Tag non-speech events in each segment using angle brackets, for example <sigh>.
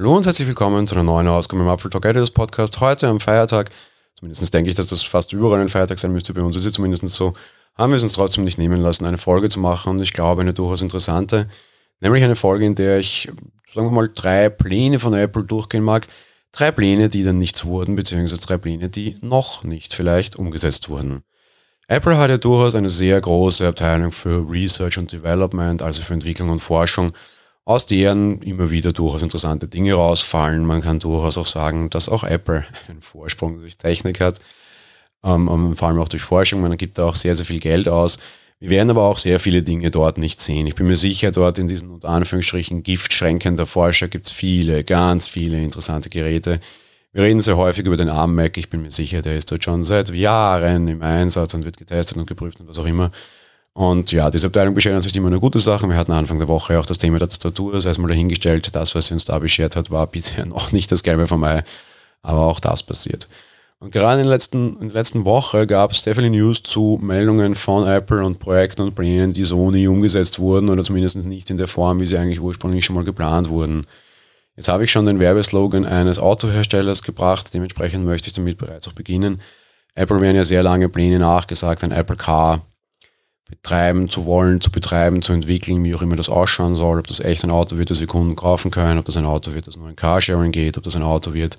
Hallo und herzlich willkommen zu einer neuen Ausgabe im Apfel Talk Editors Podcast. Heute am Feiertag, zumindest denke ich, dass das fast überall ein Feiertag sein müsste, bei uns ist es zumindest so, haben wir es uns trotzdem nicht nehmen lassen, eine Folge zu machen und ich glaube eine durchaus interessante, nämlich eine Folge, in der ich, sagen wir mal, drei Pläne von Apple durchgehen mag. Drei Pläne, die dann nichts wurden, beziehungsweise drei Pläne, die noch nicht vielleicht umgesetzt wurden. Apple hat ja durchaus eine sehr große Abteilung für Research und Development, also für Entwicklung und Forschung aus deren immer wieder durchaus interessante Dinge rausfallen. Man kann durchaus auch sagen, dass auch Apple <laughs> einen Vorsprung durch Technik hat, ähm, vor allem auch durch Forschung. Man gibt da auch sehr, sehr viel Geld aus. Wir werden aber auch sehr viele Dinge dort nicht sehen. Ich bin mir sicher, dort in diesen unter Anführungsstrichen Giftschränken der Forscher gibt es viele, ganz viele interessante Geräte. Wir reden sehr häufig über den ARM Mac. Ich bin mir sicher, der ist dort schon seit Jahren im Einsatz und wird getestet und geprüft und was auch immer. Und ja, diese Abteilung beschert an sich immer eine gute Sache. Wir hatten Anfang der Woche auch das Thema der Tastatur, das heißt mal dahingestellt. Das, was sie uns da beschert hat, war bisher <laughs> noch nicht das Gelbe vom Ei, aber auch das passiert. Und gerade in der letzten, in der letzten Woche gab es viele News zu Meldungen von Apple und Projekten und Plänen, die so nie umgesetzt wurden oder zumindest nicht in der Form, wie sie eigentlich ursprünglich schon mal geplant wurden. Jetzt habe ich schon den Werbeslogan eines Autoherstellers gebracht, dementsprechend möchte ich damit bereits auch beginnen. Apple werden ja sehr lange Pläne nachgesagt, ein Apple Car betreiben zu wollen, zu betreiben, zu entwickeln, wie auch immer das ausschauen soll, ob das echt ein Auto wird, das wir Kunden kaufen können, ob das ein Auto wird, das nur in Carsharing geht, ob das ein Auto wird,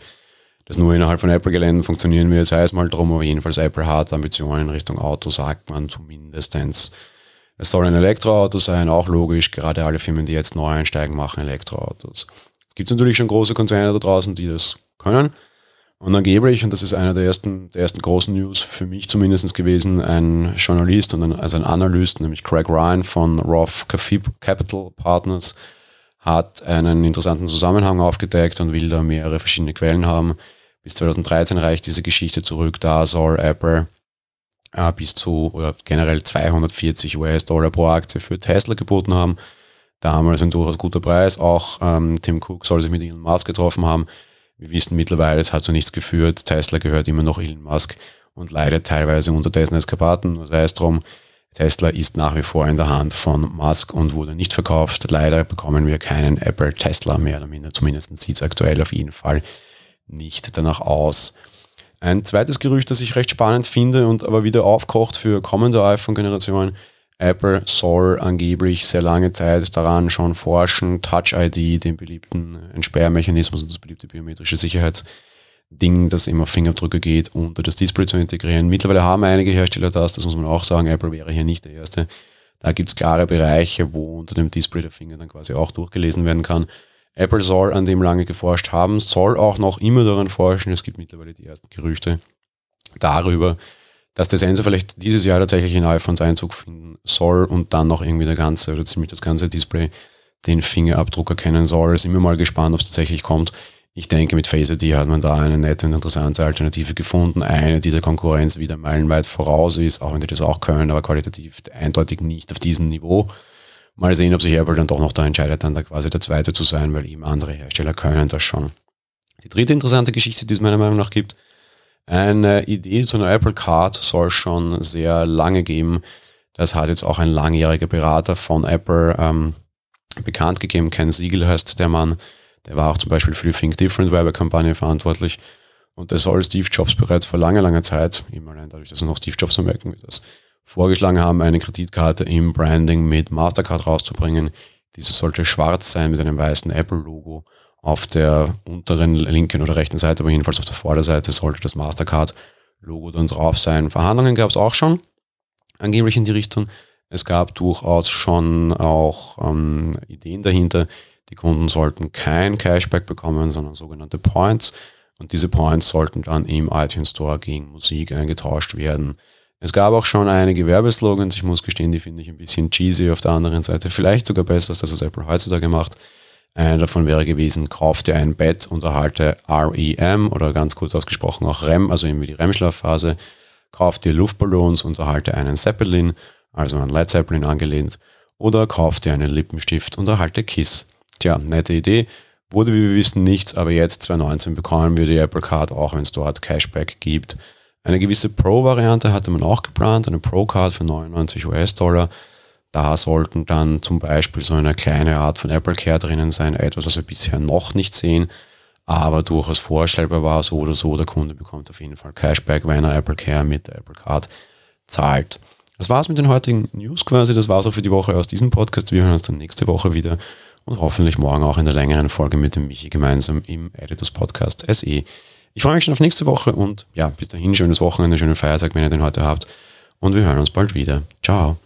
das nur innerhalb von Apple-Geländen funktionieren wird, sei es mal drum, aber jedenfalls Apple hat Ambitionen in Richtung Auto, sagt man zumindestens. Es soll ein Elektroauto sein, auch logisch, gerade alle Firmen, die jetzt neu einsteigen, machen Elektroautos. Es gibt natürlich schon große Konzerne da draußen, die das können. Und angeblich, und das ist einer der ersten, der ersten großen News für mich zumindest gewesen, ein Journalist und ein, also ein Analyst, nämlich Craig Ryan von Roth Capital Partners, hat einen interessanten Zusammenhang aufgedeckt und will da mehrere verschiedene Quellen haben. Bis 2013 reicht diese Geschichte zurück, da soll Apple äh, bis zu oder generell 240 US-Dollar pro Aktie für Tesla geboten haben. Damals ein durchaus guter Preis. Auch ähm, Tim Cook soll sich mit Elon Musk getroffen haben. Wir wissen mittlerweile, es hat zu nichts geführt. Tesla gehört immer noch Elon Musk und leidet teilweise unter dessen Eskapaden. Nur sei es drum, Tesla ist nach wie vor in der Hand von Musk und wurde nicht verkauft. Leider bekommen wir keinen Apple Tesla mehr oder minder. Zumindest sieht es aktuell auf jeden Fall nicht danach aus. Ein zweites Gerücht, das ich recht spannend finde und aber wieder aufkocht für kommende iPhone-Generationen, Apple soll angeblich sehr lange Zeit daran schon forschen, Touch ID, den beliebten Entsperrmechanismus und das beliebte biometrische Sicherheitsding, das immer Fingerabdrücke geht, unter das Display zu integrieren. Mittlerweile haben einige Hersteller das, das muss man auch sagen. Apple wäre hier nicht der erste. Da gibt es klare Bereiche, wo unter dem Display der Finger dann quasi auch durchgelesen werden kann. Apple soll an dem lange geforscht haben, soll auch noch immer daran forschen. Es gibt mittlerweile die ersten Gerüchte darüber, dass der Sensor vielleicht dieses Jahr tatsächlich in iPhones Einzug finden soll und dann noch irgendwie der ganze oder ziemlich das ganze Display den Fingerabdruck erkennen soll. Sind wir mal gespannt, ob es tatsächlich kommt. Ich denke, mit Face ID hat man da eine nette und interessante Alternative gefunden. Eine, die der Konkurrenz wieder meilenweit voraus ist, auch wenn die das auch können, aber qualitativ eindeutig nicht auf diesem Niveau. Mal sehen, ob sich Apple dann doch noch da entscheidet, dann da quasi der zweite zu sein, weil eben andere Hersteller können das schon. Die dritte interessante Geschichte, die es meiner Meinung nach gibt, eine Idee zu einer Apple Card soll schon sehr lange geben. Das hat jetzt auch ein langjähriger Berater von Apple ähm, bekannt gegeben. Ken Siegel heißt der Mann. Der war auch zum Beispiel für die Think Different Werbekampagne verantwortlich. Und das soll Steve Jobs bereits vor langer, langer Zeit, immer allein dadurch, dass er noch Steve Jobs vermerken wird, das vorgeschlagen haben, eine Kreditkarte im Branding mit Mastercard rauszubringen. Diese sollte schwarz sein mit einem weißen Apple-Logo auf der unteren linken oder rechten Seite, aber jedenfalls auf der Vorderseite sollte das Mastercard-Logo dann drauf sein. Verhandlungen gab es auch schon, angeblich in die Richtung. Es gab durchaus schon auch ähm, Ideen dahinter. Die Kunden sollten kein Cashback bekommen, sondern sogenannte Points. Und diese Points sollten dann im iTunes Store gegen Musik eingetauscht werden. Es gab auch schon einige Werbeslogans. Ich muss gestehen, die finde ich ein bisschen cheesy auf der anderen Seite. Vielleicht sogar besser, als das was Apple heutzutage macht. Einer davon wäre gewesen, kauf dir ein Bett und erhalte REM oder ganz kurz ausgesprochen auch REM, also irgendwie die REM-Schlafphase. Kauf dir Luftballons und erhalte einen Zeppelin, also an Led Zeppelin angelehnt. Oder kauf dir einen Lippenstift und erhalte Kiss. Tja, nette Idee. Wurde, wie wir wissen, nichts, aber jetzt 2019 bekommen wir die Apple Card, auch wenn es dort Cashback gibt. Eine gewisse Pro-Variante hatte man auch geplant, eine Pro-Card für 99 US-Dollar. Da sollten dann zum Beispiel so eine kleine Art von Apple Care drinnen sein, etwas, was wir bisher noch nicht sehen, aber durchaus vorstellbar war, so oder so, der Kunde bekommt auf jeden Fall Cashback, wenn er Apple Care mit der Apple Card zahlt. Das war's mit den heutigen News quasi, das war's auch für die Woche aus diesem Podcast. Wir hören uns dann nächste Woche wieder und hoffentlich morgen auch in der längeren Folge mit dem Michi gemeinsam im Editors Podcast SE. Ich freue mich schon auf nächste Woche und ja, bis dahin schönes Wochenende, schönen Feiertag, wenn ihr den heute habt und wir hören uns bald wieder. Ciao.